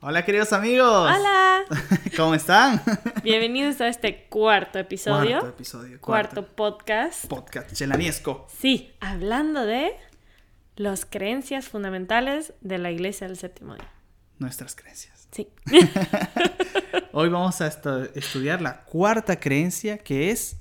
Hola queridos amigos. Hola. ¿Cómo están? Bienvenidos a este cuarto episodio. Cuarto episodio. Cuarto podcast. Podcast chelaniesco. Sí, hablando de las creencias fundamentales de la iglesia del séptimo día. Nuestras creencias. Sí. Hoy vamos a estudiar la cuarta creencia que es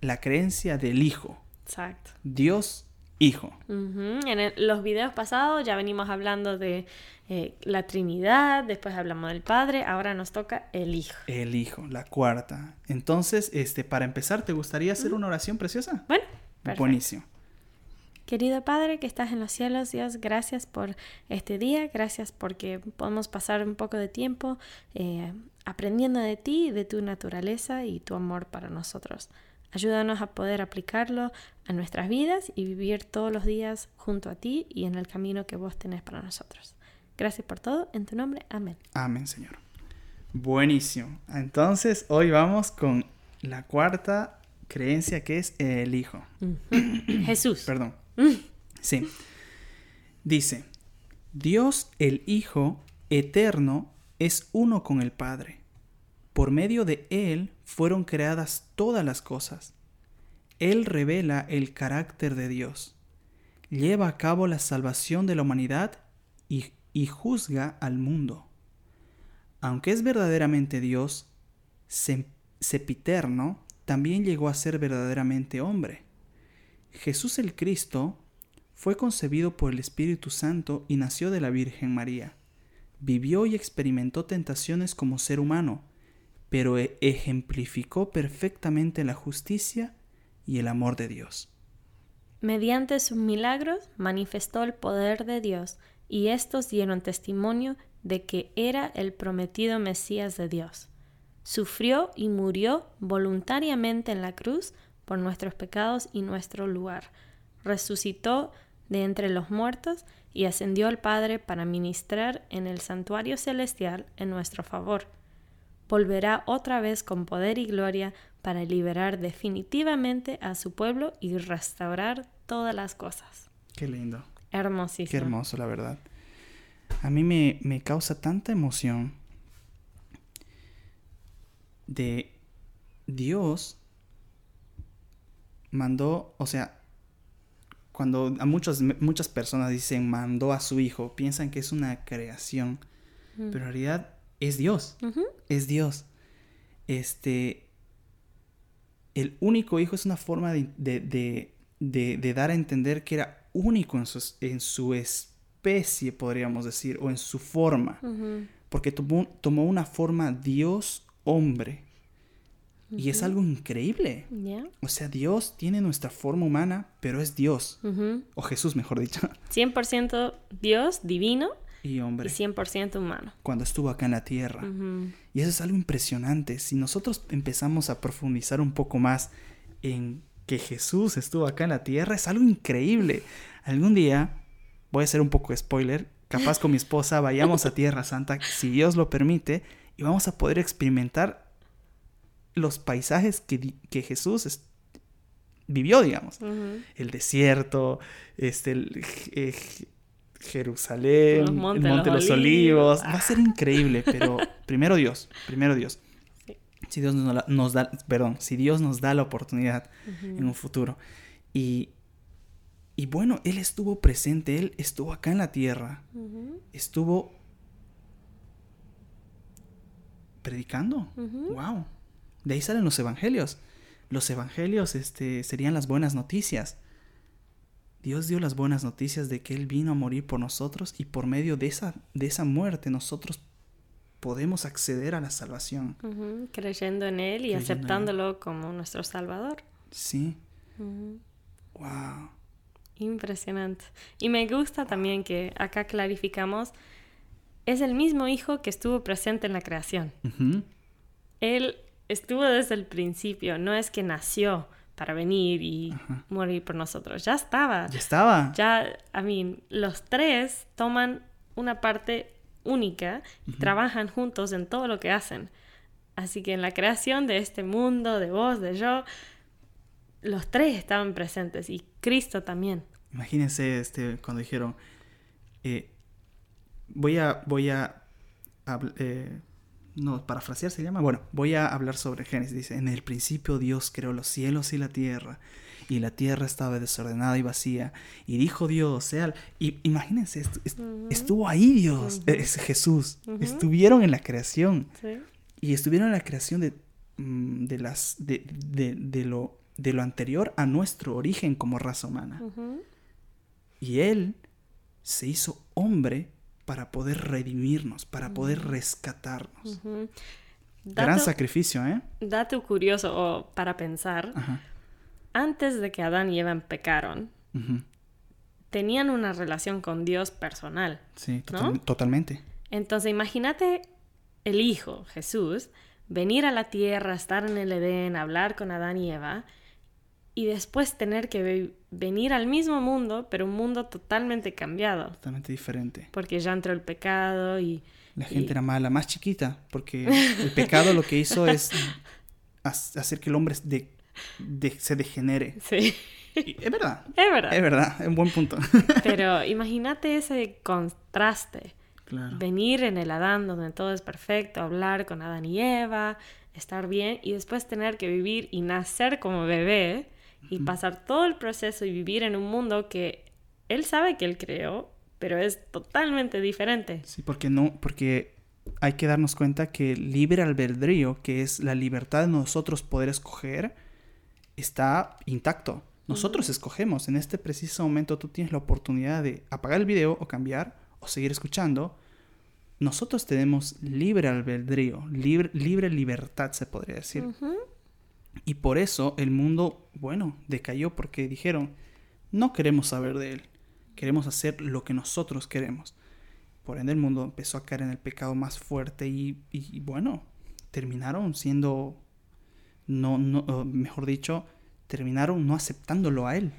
la creencia del Hijo. Exacto. Dios Hijo. En el- los videos pasados ya venimos hablando de eh, la Trinidad, después hablamos del Padre, ahora nos toca el Hijo. El Hijo, la cuarta. Entonces, este, para empezar, ¿te gustaría hacer una oración preciosa? Bueno, perfecto. Buenísimo. Querido Padre que estás en los cielos, Dios, gracias por este día, gracias porque podemos pasar un poco de tiempo eh, aprendiendo de ti, de tu naturaleza y tu amor para nosotros. Ayúdanos a poder aplicarlo a nuestras vidas y vivir todos los días junto a ti y en el camino que vos tenés para nosotros. Gracias por todo, en tu nombre, amén. Amén, Señor. Buenísimo. Entonces, hoy vamos con la cuarta creencia que es el Hijo. Jesús. Perdón. Sí. Dice, Dios el Hijo eterno es uno con el Padre. Por medio de Él fueron creadas todas las cosas. Él revela el carácter de Dios. Lleva a cabo la salvación de la humanidad y, y juzga al mundo. Aunque es verdaderamente Dios, sepiterno, también llegó a ser verdaderamente hombre. Jesús el Cristo fue concebido por el Espíritu Santo y nació de la Virgen María. Vivió y experimentó tentaciones como ser humano, pero e- ejemplificó perfectamente la justicia y el amor de Dios. Mediante sus milagros manifestó el poder de Dios y estos dieron testimonio de que era el prometido Mesías de Dios. Sufrió y murió voluntariamente en la cruz por nuestros pecados y nuestro lugar. Resucitó de entre los muertos y ascendió al Padre para ministrar en el santuario celestial en nuestro favor. Volverá otra vez con poder y gloria para liberar definitivamente a su pueblo y restaurar todas las cosas. Qué lindo. Hermosísimo. Qué hermoso, la verdad. A mí me, me causa tanta emoción de Dios mandó, o sea, cuando a muchos, muchas personas dicen mandó a su hijo, piensan que es una creación, pero en realidad es Dios, es Dios. Este, el único hijo es una forma de, de- de- dar a entender que era único en su, en su especie, podríamos decir, o en su forma, porque tomó, tomó una forma Dios hombre. Y es algo increíble. O sea, Dios tiene nuestra forma humana, pero es Dios. O Jesús, mejor dicho. 100% Dios divino Y y hombre, 100% humano. cuando estuvo acá en la tierra. Y eso es algo impresionante. Si nosotros empezamos a profundizar un poco más en que Jesús estuvo acá en la tierra, es algo increíble. Algún día, voy a hacer un poco de spoiler, capaz con mi esposa vayamos a Tierra Santa, si Dios lo permite, y vamos a poder experimentar los paisajes que, que Jesús es- vivió, digamos. El desierto, este, el, eh, Jerusalén, el Monte de los los Olivos. Va a ser increíble, pero primero Dios, primero Dios. Sí. Si Dios nos, da, perdón, si Dios nos da la oportunidad en un futuro. Y, y bueno, Él estuvo presente, Él estuvo acá en la tierra, estuvo predicando. Wow. De ahí salen los evangelios. Los evangelios este, serían las buenas noticias. Dios dio las buenas noticias de que Él vino a morir por nosotros y por medio de esa, de esa muerte nosotros podemos acceder a la salvación. Creyendo en Él y Creyendo en Él. aceptándolo como nuestro Salvador. Sí. Wow. Impresionante. Y me gusta también que acá clarificamos, es el mismo hijo que estuvo presente en la creación. Él estuvo desde el principio, no es que nació para venir y Ajá. morir por nosotros, ya estaba. Ya estaba. Ya, I mean, los tres toman una parte única y trabajan juntos en todo lo que hacen. Así que en la creación de este mundo, de vos, de yo, los tres estaban presentes y Cristo también. Imagínense este, cuando dijeron, eh, voy a, voy a, habl- eh, no, parafrasear se llama. Bueno, voy a hablar sobre Génesis. Dice, en el principio Dios creó los cielos y la tierra, y la tierra estaba desordenada y vacía, y dijo Dios, sea... Y imagínense, est- est- estuvo ahí Dios, es Jesús, estuvieron en la creación, Sí. y estuvieron en la creación de, mm, de, las, de, de- de lo, de lo anterior a nuestro origen como raza humana. Y Él se hizo hombre para poder redimirnos, para poder rescatarnos. Ujú. Gran Dato, sacrificio, ¿eh? dato curioso o para pensar, Ajá. antes de que Adán y Eva pecaron, tenían una relación con Dios personal. Sí, ¿No? total- totalmente. Entonces imagínate el Hijo, Jesús, venir a la tierra, estar en el Edén, hablar con Adán y Eva, y después tener que ve- venir al mismo mundo, pero un mundo totalmente cambiado, Totalmente diferente. porque ya entró el pecado y... La gente Y- era mala, más chiquita, porque el pecado lo que hizo es ha- hacer que el hombre de- de- se degenere. Sí, Y es verdad, es verdad. es verdad, es un buen punto. Pero imagínate ese contraste. claro. Venir en el Adán donde todo es perfecto, hablar con Adán y Eva, estar bien y después tener que vivir y nacer como bebé y pasar todo el proceso y vivir en un mundo que él sabe que él creó, pero es totalmente diferente. Sí, porque no, porque hay que darnos cuenta que el libre albedrío, que es la libertad de nosotros poder escoger, está intacto. Nosotros escogemos. En este preciso momento tú tienes la oportunidad de apagar el video o cambiar o seguir escuchando. Nosotros tenemos libre albedrío, libre, libre libertad se podría decir. Ujú. Y por eso el mundo, bueno, decayó porque dijeron, no queremos saber de él, queremos hacer lo que nosotros queremos. Por ende el mundo empezó a caer en el pecado más fuerte y, y, bueno, terminaron siendo, no, no, mejor dicho, terminaron no aceptándolo a él.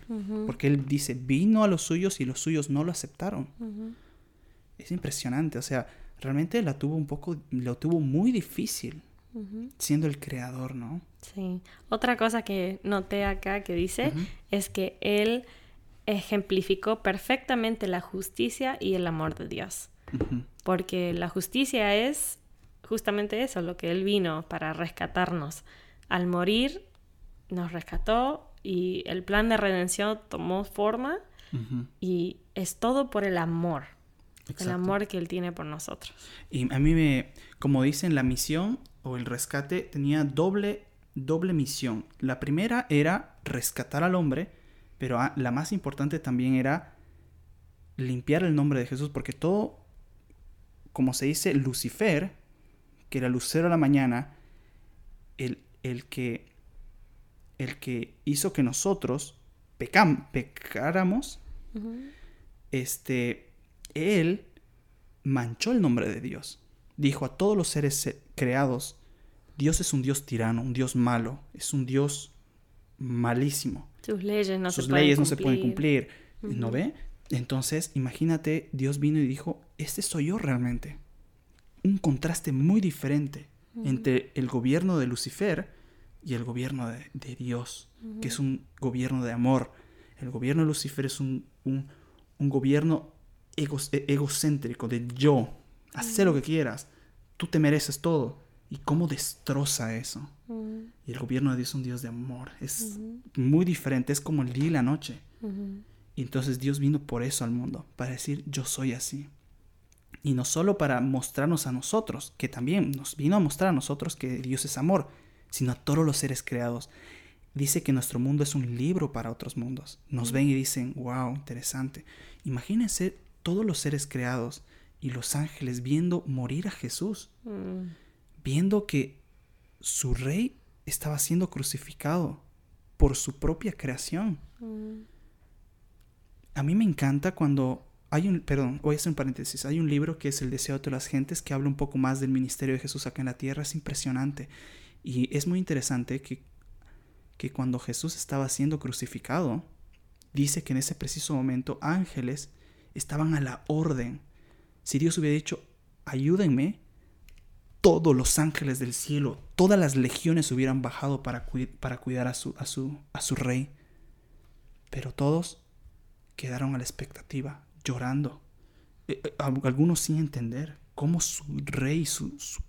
Porque él dice, vino a los suyos y los suyos no lo aceptaron. Es impresionante, o sea, realmente la tuvo un poco, lo tuvo muy difícil Siendo el creador, ¿no? Sí. Otra cosa que noté acá que dice es que él ejemplificó perfectamente la justicia y el amor de Dios. Porque la justicia es justamente eso, lo que Él vino para rescatarnos. Al morir, nos rescató y el plan de redención tomó forma y es todo por el amor, el amor que Él tiene por nosotros. Y a mí me, como dicen, la misión o el rescate tenía doble, doble misión. La primera era rescatar al hombre, pero a- la más importante también era limpiar el nombre de Jesús, porque todo, como se dice, Lucifer, que era lucero de la mañana, el, el que, el que hizo que nosotros pecam, pecáramos, este, él manchó el nombre de Dios. Dijo a todos los seres eh, creados, Dios es un Dios tirano, un Dios malo, es un Dios malísimo. Sus leyes no Sus se pueden leyes no cumplir. se pueden cumplir. ¿No ve? Entonces, imagínate, Dios vino y dijo, este soy yo realmente. Un contraste muy diferente entre el gobierno de Lucifer y el gobierno de, de Dios, que es un gobierno de amor. El gobierno de Lucifer es un, un, un gobierno ego- e- egocéntrico, de yo, hacer lo que quieras, tú te mereces todo. ¿Y cómo destroza eso? Ujú, Y el gobierno de Dios es un Dios de amor. Es muy diferente, es como el día y la noche. Y entonces Dios vino por eso al mundo, para decir yo soy así. Y no solo para mostrarnos a nosotros, que también nos vino a mostrar a nosotros que Dios es amor, sino a todos los seres creados. Dice que nuestro mundo es un libro para otros mundos. Nos ven y dicen, wow, interesante. Imagínense todos los seres creados y los ángeles viendo morir a Jesús, Mm, viendo que su rey estaba siendo crucificado por su propia creación. mm, A mí me encanta cuando hay un, perdón, voy a hacer un paréntesis, hay un libro que es El deseo de todas las gentes que habla un poco más del ministerio de Jesús acá en la tierra, es impresionante y es muy interesante que, que cuando Jesús estaba siendo crucificado, dice que en ese preciso momento ángeles estaban a la orden. Si Dios hubiera dicho, ayúdenme, todos los ángeles del cielo, todas las legiones hubieran bajado para, cui- para cuidar a su, a, su, a su rey. Pero todos quedaron a la expectativa, llorando. Eh, eh, al- algunos sin entender cómo su rey, su, su-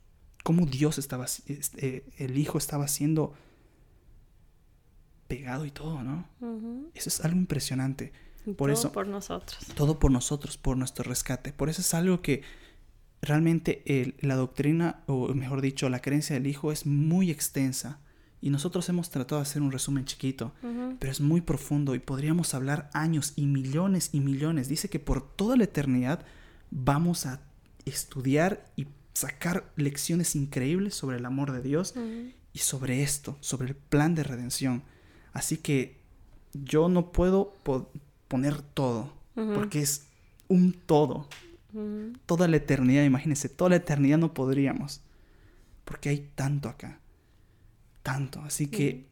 cómo Dios estaba, este, el Hijo estaba siendo pegado y todo, ¿no? Eso es algo impresionante. Por todo eso- por nosotros. Todo por nosotros, por nuestro rescate. Por eso es algo que realmente el- la doctrina, o mejor dicho, la creencia del Hijo es muy extensa. Y nosotros hemos tratado de hacer un resumen chiquito, pero es muy profundo y podríamos hablar años y millones y millones. Dice que por toda la eternidad vamos a estudiar y sacar lecciones increíbles sobre el amor de Dios y sobre esto, sobre el plan de redención. Así que yo no puedo po- poner todo, porque es un todo. Toda la eternidad, imagínense, toda la eternidad no podríamos, porque hay tanto acá, tanto. Así que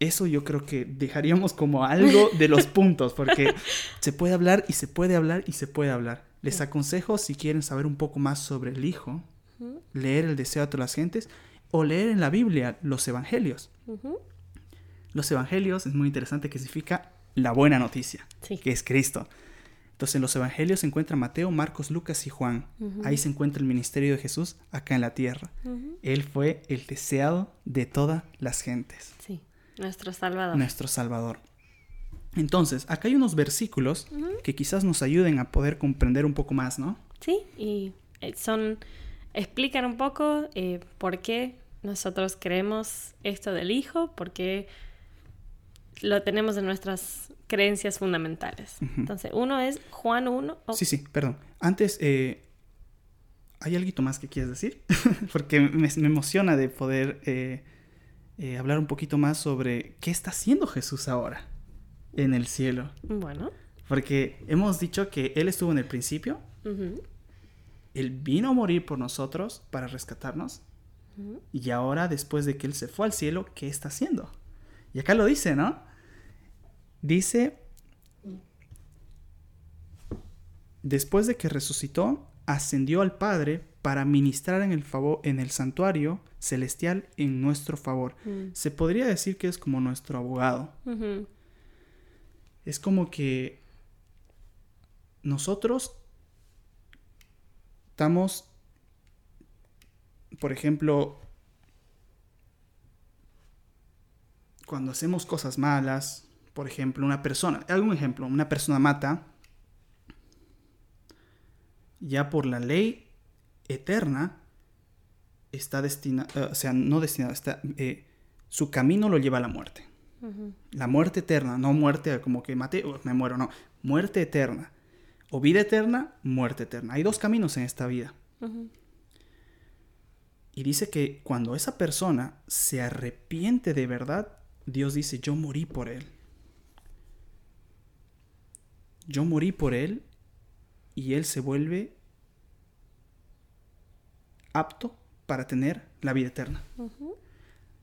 eso yo creo que dejaríamos como algo de los puntos, porque se puede hablar y se puede hablar y se puede hablar. Les aconsejo, si quieren saber un poco más sobre el Hijo, leer el deseo de todas las gentes o leer en la Biblia los evangelios. Los evangelios es muy interesante que significa la buena noticia, Sí. que es Cristo. Entonces en los evangelios se encuentra Mateo, Marcos, Lucas y Juan. Ahí se encuentra el ministerio de Jesús acá en la tierra. Él fue el deseado de todas las gentes, Sí. Nuestro Salvador. nuestro Salvador. Entonces, acá hay unos versículos que quizás nos ayuden a poder comprender un poco más, ¿no? Sí, y eh, son. explican un poco eh, por qué nosotros creemos esto del Hijo, por qué lo tenemos en nuestras creencias fundamentales. Entonces, uno es Juan 1. oh, Sí, sí, perdón. Antes, eh, ¿hay algo más que quieres decir? Porque me, me emociona de poder eh, eh, hablar un poquito más sobre qué está haciendo Jesús ahora en el cielo. Bueno. Porque hemos dicho que Él estuvo en el principio, Él vino a morir por nosotros para rescatarnos, y ahora, después de que Él se fue al cielo, ¿qué está haciendo? Y acá lo dice, ¿no? Dice, después de que resucitó, ascendió al Padre para ministrar en el, favor, en el santuario celestial en nuestro favor. Mm. Se podría decir que es como nuestro abogado. Es como que nosotros estamos, por ejemplo, cuando hacemos cosas malas, por ejemplo, una persona, algún ejemplo, una persona mata, ya por la ley eterna está destinada, o sea, no destinada, está, eh, su camino lo lleva a la muerte. La muerte eterna, no muerte como que maté, oh, me muero, no. Muerte eterna. O vida eterna, muerte eterna. Hay dos caminos en esta vida. Y dice que cuando esa persona se arrepiente de verdad, Dios dice, yo morí por él. Yo morí por él y él se vuelve apto para tener la vida eterna.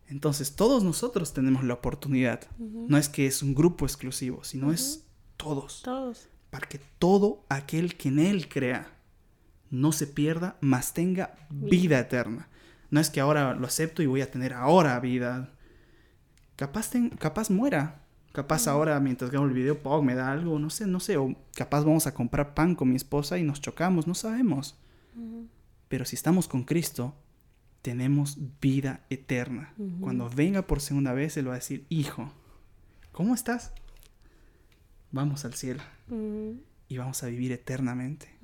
Entonces todos nosotros tenemos la oportunidad. No es que es un grupo exclusivo, sino es todos. Todos. para que todo aquel que en él crea no se pierda, mas tenga vida eterna. No es que ahora lo acepto y voy a tener ahora vida. Capaz, ten- capaz muera. Capaz ahora mientras grabo el video, me da algo, no sé, no sé. O capaz vamos a comprar pan con mi esposa y nos chocamos, no sabemos. Pero si estamos con Cristo, tenemos vida eterna. Cuando venga por segunda vez, Él va a decir, hijo, ¿cómo estás? Vamos al cielo y vamos a vivir eternamente.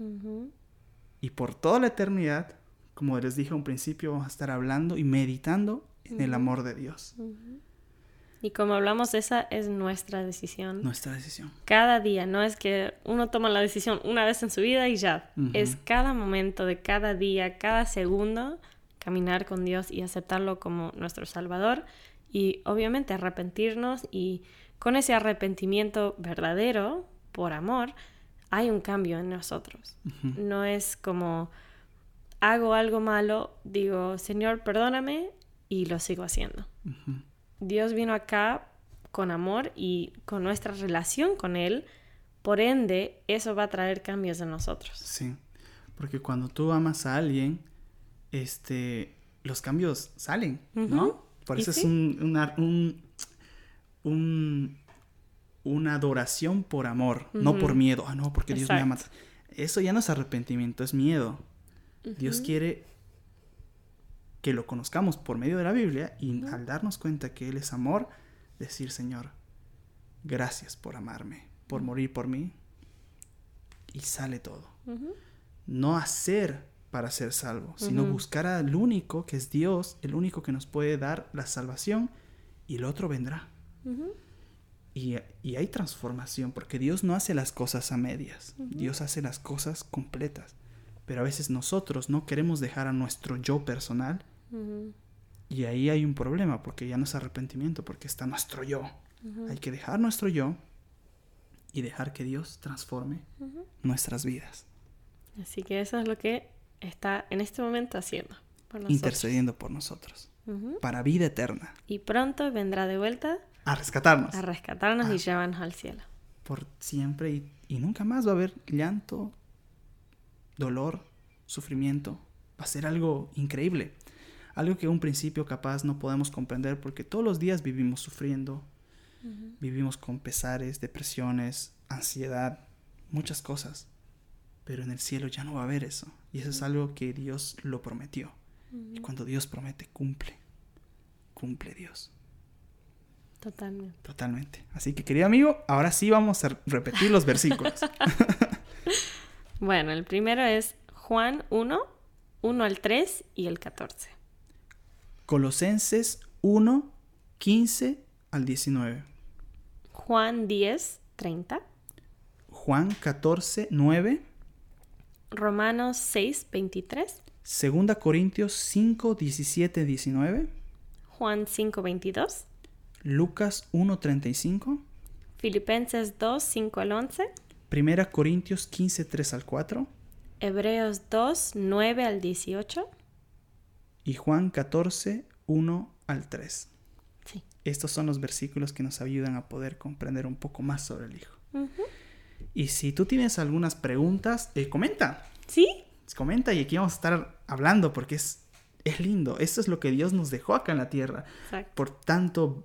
Y por toda la eternidad, como les dije a un principio, vamos a estar hablando y meditando en el amor de Dios. Y como hablamos, esa es nuestra decisión. Nuestra decisión. Cada día, no es que uno toma la decisión una vez en su vida y ya. Es cada momento de cada día, cada segundo, caminar con Dios y aceptarlo como nuestro Salvador. Y obviamente arrepentirnos y con ese arrepentimiento verdadero, por amor, hay un cambio en nosotros. No es como hago algo malo, digo, Señor, perdóname y lo sigo haciendo. Dios vino acá con amor y con nuestra relación con Él, por ende, eso va a traer cambios en nosotros. Sí. Porque cuando tú amas a alguien, este, los cambios salen, ¿no? Por eso es sí. un, una, un- un- una adoración por amor, no por miedo. Ah, no, porque Dios me ama. Eso ya no es arrepentimiento, es miedo. Dios quiere que lo conozcamos por medio de la Biblia y al darnos cuenta que Él es amor, decir, Señor, gracias por amarme, por morir por mí. Y sale todo. No hacer para ser salvo, sino buscar al único que es Dios, el único que nos puede dar la salvación y el otro vendrá. y, y, hay transformación, porque Dios no hace las cosas a medias, Dios hace las cosas completas. Pero a veces nosotros no queremos dejar a nuestro yo personal y ahí hay un problema, porque ya no es arrepentimiento, porque está nuestro yo. Hay que dejar nuestro yo y dejar que Dios transforme nuestras vidas. Así que eso es lo que está en este momento haciendo. Intercediendo por nosotros. Para vida eterna. Y pronto vendrá de vuelta. A rescatarnos. A rescatarnos y ah. llevarnos al cielo. Por siempre y, y nunca más va a haber llanto, dolor, sufrimiento. Va a ser algo increíble. Algo que en un principio capaz no podemos comprender porque todos los días vivimos sufriendo, vivimos con pesares, depresiones, ansiedad, muchas cosas. Pero en el cielo ya no va a haber eso. Y eso es algo que Dios lo prometió. Y cuando Dios promete, cumple. Cumple Dios. Totalmente. Totalmente. Así que, querido amigo, ahora sí vamos a repetir los versículos. bueno, el primero es Juan 1, 1 al 3 y el 14. Colosenses 1, 15 al 19. Juan 10, 30. Juan 14, 9. Romanos 6, 23. Segunda Corintios 5, 17, 19. Juan 5, 22. Lucas 1, 35. Filipenses 2, 5 al 11. Primera Corintios 15, 3 al 4. Hebreos 2, 9 al 18 y Juan 14, 1 al 3. Sí. Estos son los versículos que nos ayudan a poder comprender un poco más sobre el Hijo. Y si tú tienes algunas preguntas, eh, comenta. Sí. Comenta y aquí vamos a estar hablando porque es, es lindo. Esto es lo que Dios nos dejó acá en la tierra. Por tanto,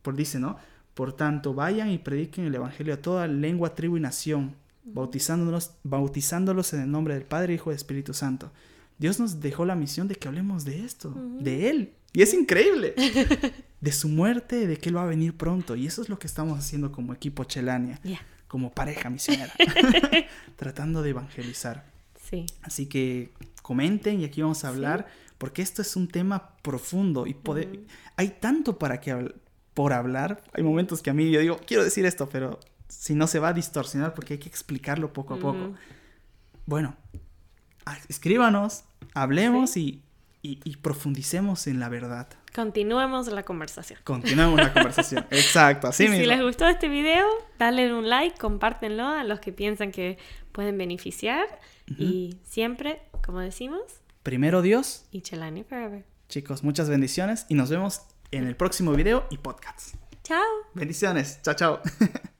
por dice, ¿no? Por tanto, vayan y prediquen el Evangelio a toda lengua, tribu y nación, bautizándolos, bautizándolos en el nombre del Padre, Hijo y Espíritu Santo Dios nos dejó la misión de que hablemos de esto, de Él. Y es increíble. de su muerte, de que Él va a venir pronto. Y eso es lo que estamos haciendo como equipo Chelania, como pareja misionera, tratando de evangelizar. Sí. Así que comenten y aquí vamos a hablar, porque esto es un tema profundo y poder... hay tanto para que por hablar. Hay momentos que a mí yo digo, quiero decir esto, pero si no se va a distorsionar porque hay que explicarlo poco a poco. Bueno, escríbanos, hablemos y, profundicemos en la verdad. Continuemos la conversación. Continuemos la conversación. Exacto, así mismo. Si les gustó este video, dale un like, compártenlo a los que piensan que pueden beneficiar. Y siempre, como decimos, primero Dios y Chelani Forever. Chicos, muchas bendiciones y nos vemos en el próximo video y podcast. Chao. Bendiciones. Chao, chao.